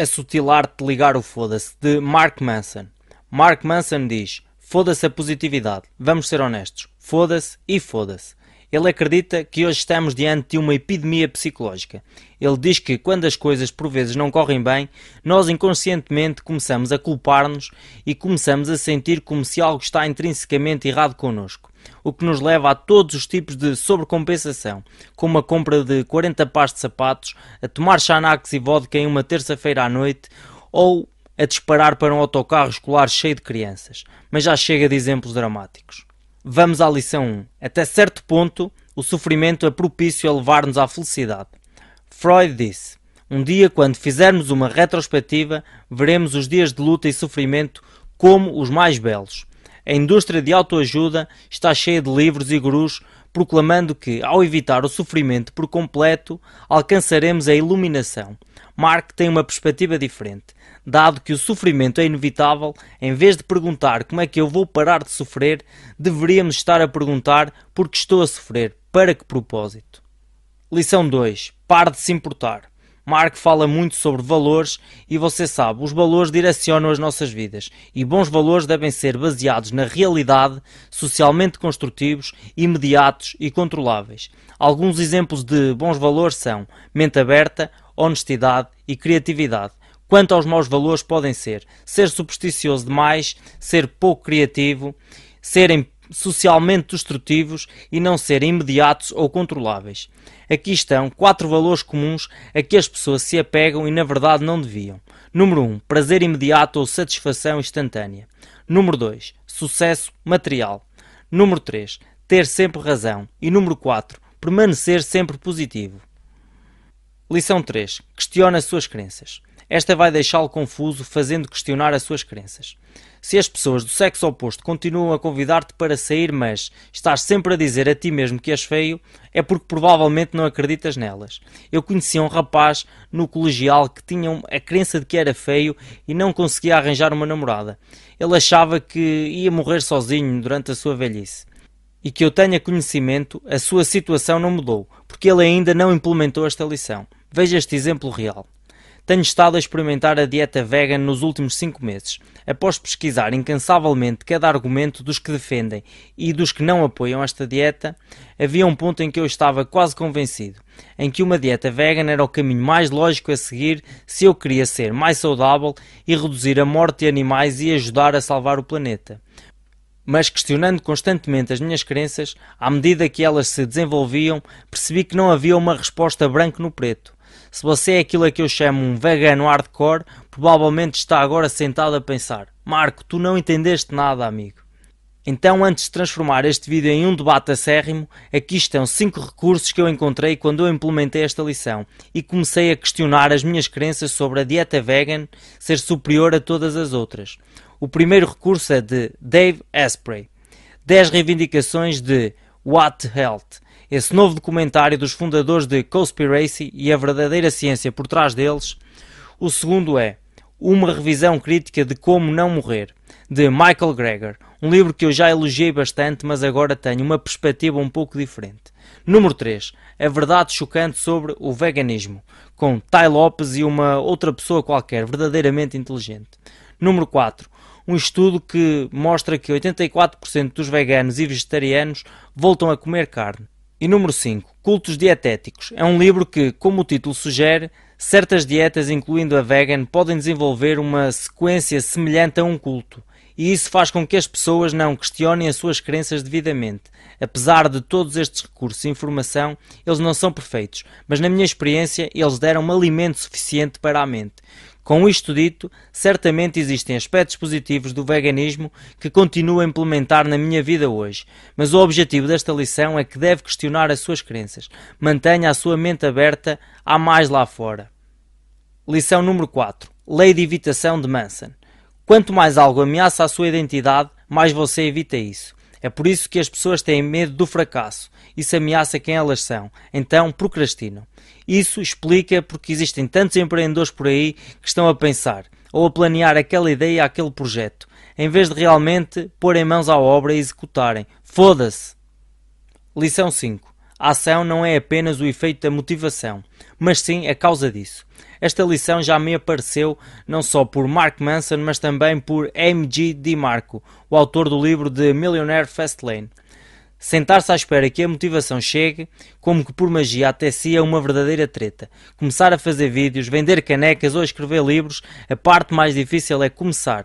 A sutil arte de ligar o foda-se, de Mark Manson. Mark Manson diz: Foda-se a positividade. Vamos ser honestos. Foda-se e foda-se. Ele acredita que hoje estamos diante de uma epidemia psicológica. Ele diz que quando as coisas por vezes não correm bem, nós inconscientemente começamos a culpar-nos e começamos a sentir como se algo está intrinsecamente errado connosco. O que nos leva a todos os tipos de sobrecompensação, como a compra de 40 pares de sapatos, a tomar xanax e vodka em uma terça-feira à noite ou a disparar para um autocarro escolar cheio de crianças. Mas já chega de exemplos dramáticos. Vamos à lição 1. Até certo ponto, o sofrimento é propício a levar-nos à felicidade. Freud disse: Um dia, quando fizermos uma retrospectiva, veremos os dias de luta e sofrimento como os mais belos. A indústria de autoajuda está cheia de livros e gurus proclamando que, ao evitar o sofrimento por completo, alcançaremos a iluminação. Mark tem uma perspectiva diferente. Dado que o sofrimento é inevitável, em vez de perguntar como é que eu vou parar de sofrer, deveríamos estar a perguntar por que estou a sofrer, para que propósito. Lição 2. Pare de se importar. Mark fala muito sobre valores e você sabe, os valores direcionam as nossas vidas e bons valores devem ser baseados na realidade, socialmente construtivos, imediatos e controláveis. Alguns exemplos de bons valores são mente aberta, honestidade e criatividade. Quanto aos maus valores podem ser ser supersticioso demais, ser pouco criativo, serem socialmente destrutivos e não serem imediatos ou controláveis. Aqui estão quatro valores comuns a que as pessoas se apegam e na verdade não deviam. Número 1. Um, prazer imediato ou satisfação instantânea. Número 2. Sucesso material. Número 3. Ter sempre razão. E número 4. Permanecer sempre positivo. Lição 3. Questiona as suas crenças. Esta vai deixá-lo confuso, fazendo questionar as suas crenças. Se as pessoas do sexo oposto continuam a convidar-te para sair, mas estás sempre a dizer a ti mesmo que és feio, é porque provavelmente não acreditas nelas. Eu conhecia um rapaz no colegial que tinha a crença de que era feio e não conseguia arranjar uma namorada. Ele achava que ia morrer sozinho durante a sua velhice. E que eu tenha conhecimento, a sua situação não mudou, porque ele ainda não implementou esta lição. Veja este exemplo real. Tenho estado a experimentar a dieta vegan nos últimos 5 meses. Após pesquisar incansavelmente cada argumento dos que defendem e dos que não apoiam esta dieta, havia um ponto em que eu estava quase convencido, em que uma dieta vegan era o caminho mais lógico a seguir se eu queria ser mais saudável e reduzir a morte de animais e ajudar a salvar o planeta mas questionando constantemente as minhas crenças, à medida que elas se desenvolviam, percebi que não havia uma resposta branco no preto. Se você é aquilo a que eu chamo um vegano hardcore, provavelmente está agora sentado a pensar: Marco, tu não entendeste nada, amigo. Então, antes de transformar este vídeo em um debate acérrimo, aqui estão 5 recursos que eu encontrei quando eu implementei esta lição e comecei a questionar as minhas crenças sobre a dieta vegan ser superior a todas as outras. O primeiro recurso é de Dave Asprey. 10 reivindicações de What Health esse novo documentário dos fundadores de Conspiracy e a verdadeira ciência por trás deles. O segundo é Uma revisão crítica de Como Não Morrer, de Michael Greger, um livro que eu já elogiei bastante, mas agora tenho uma perspectiva um pouco diferente. Número 3. A verdade chocante sobre o veganismo, com Ty Lopes e uma outra pessoa qualquer verdadeiramente inteligente. Número 4. Um estudo que mostra que 84% dos veganos e vegetarianos voltam a comer carne. E número 5. Cultos Dietéticos. É um livro que, como o título sugere, certas dietas, incluindo a vegan, podem desenvolver uma sequência semelhante a um culto. E isso faz com que as pessoas não questionem as suas crenças devidamente. Apesar de todos estes recursos e informação, eles não são perfeitos, mas na minha experiência eles deram um alimento suficiente para a mente. Com isto dito, certamente existem aspectos positivos do veganismo que continuo a implementar na minha vida hoje, mas o objetivo desta lição é que deve questionar as suas crenças. Mantenha a sua mente aberta a mais lá fora. Lição número 4. Lei de evitação de Manson. Quanto mais algo ameaça a sua identidade, mais você evita isso. É por isso que as pessoas têm medo do fracasso. Isso ameaça quem elas são. Então procrastinam. Isso explica porque existem tantos empreendedores por aí que estão a pensar ou a planear aquela ideia, aquele projeto, em vez de realmente pôr em mãos à obra e executarem. Foda-se! Lição 5. A ação não é apenas o efeito da motivação, mas sim a causa disso. Esta lição já me apareceu não só por Mark Manson, mas também por M.G. DiMarco, o autor do livro The Millionaire Fastlane. Sentar-se à espera que a motivação chegue, como que por magia até si é uma verdadeira treta. Começar a fazer vídeos, vender canecas ou escrever livros, a parte mais difícil é começar.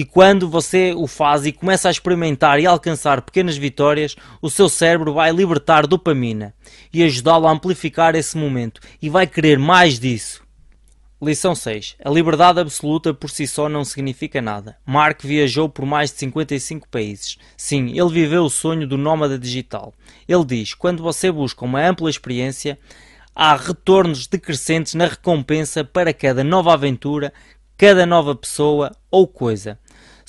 E quando você o faz e começa a experimentar e alcançar pequenas vitórias, o seu cérebro vai libertar dopamina e ajudá-lo a amplificar esse momento e vai querer mais disso. Lição 6. A liberdade absoluta por si só não significa nada. Mark viajou por mais de 55 países. Sim, ele viveu o sonho do nómada digital. Ele diz: quando você busca uma ampla experiência, há retornos decrescentes na recompensa para cada nova aventura, cada nova pessoa ou coisa.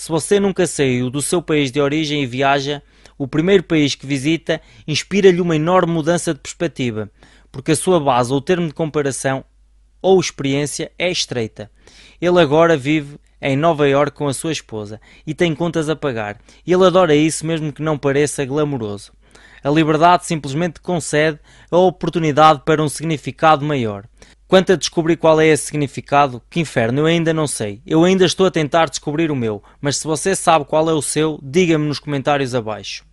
Se você nunca saiu do seu país de origem e viaja, o primeiro país que visita inspira-lhe uma enorme mudança de perspectiva, porque a sua base ou termo de comparação ou experiência é estreita. Ele agora vive em Nova York com a sua esposa e tem contas a pagar. Ele adora isso mesmo que não pareça glamouroso. A liberdade simplesmente concede a oportunidade para um significado maior. Quanto a descobrir qual é esse significado, que inferno, eu ainda não sei. Eu ainda estou a tentar descobrir o meu, mas se você sabe qual é o seu, diga-me nos comentários abaixo.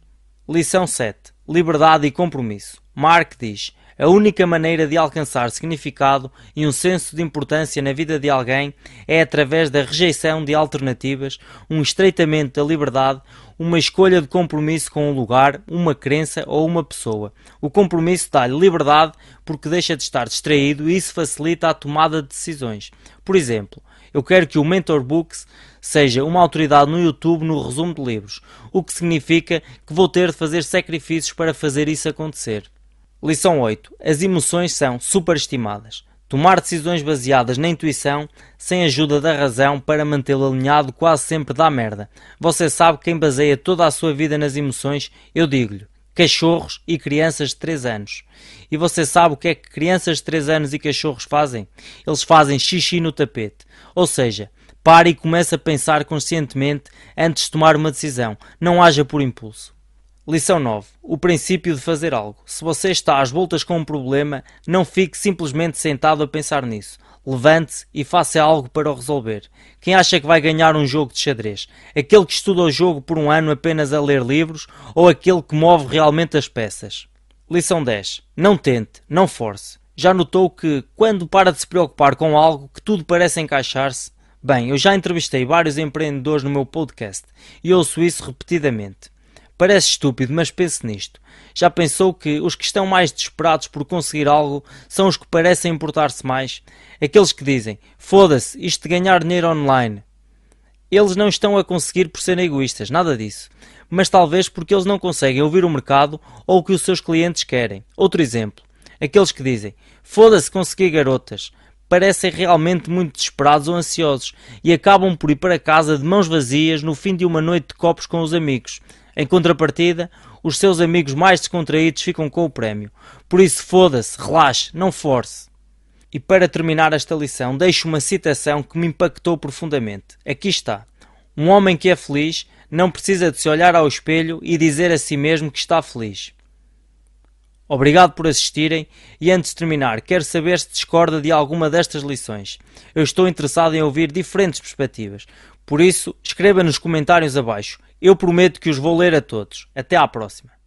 Lição 7. Liberdade e compromisso. Mark diz: a única maneira de alcançar significado e um senso de importância na vida de alguém é através da rejeição de alternativas, um estreitamento da liberdade, uma escolha de compromisso com um lugar, uma crença ou uma pessoa. O compromisso dá-lhe liberdade porque deixa de estar distraído e isso facilita a tomada de decisões. Por exemplo, eu quero que o Mentor Books seja uma autoridade no YouTube no resumo de livros, o que significa que vou ter de fazer sacrifícios para fazer isso acontecer. Lição 8. As emoções são superestimadas. Tomar decisões baseadas na intuição, sem ajuda da razão, para mantê-lo alinhado, quase sempre dá merda. Você sabe quem baseia toda a sua vida nas emoções? Eu digo-lhe: cachorros e crianças de 3 anos. E você sabe o que é que crianças de 3 anos e cachorros fazem? Eles fazem xixi no tapete. Ou seja, pare e comece a pensar conscientemente antes de tomar uma decisão. Não haja por impulso. Lição 9. O princípio de fazer algo. Se você está às voltas com um problema, não fique simplesmente sentado a pensar nisso. Levante-se e faça algo para o resolver. Quem acha que vai ganhar um jogo de xadrez? Aquele que estuda o jogo por um ano apenas a ler livros ou aquele que move realmente as peças? Lição 10. Não tente, não force. Já notou que, quando para de se preocupar com algo que tudo parece encaixar-se? Bem, eu já entrevistei vários empreendedores no meu podcast e ouço isso repetidamente. Parece estúpido, mas pense nisto. Já pensou que os que estão mais desesperados por conseguir algo são os que parecem importar-se mais? Aqueles que dizem: foda-se, isto de ganhar dinheiro online. Eles não estão a conseguir por serem egoístas, nada disso. Mas talvez porque eles não conseguem ouvir o mercado ou o que os seus clientes querem. Outro exemplo: aqueles que dizem: foda-se conseguir garotas. Parecem realmente muito desesperados ou ansiosos e acabam por ir para casa de mãos vazias no fim de uma noite de copos com os amigos. Em contrapartida, os seus amigos mais descontraídos ficam com o prémio. Por isso, foda-se, relaxe, não force. E para terminar esta lição, deixo uma citação que me impactou profundamente. Aqui está. Um homem que é feliz não precisa de se olhar ao espelho e dizer a si mesmo que está feliz. Obrigado por assistirem e antes de terminar, quero saber se discorda de alguma destas lições. Eu estou interessado em ouvir diferentes perspectivas. Por isso, escreva nos comentários abaixo eu prometo que os vou ler a todos. Até à próxima.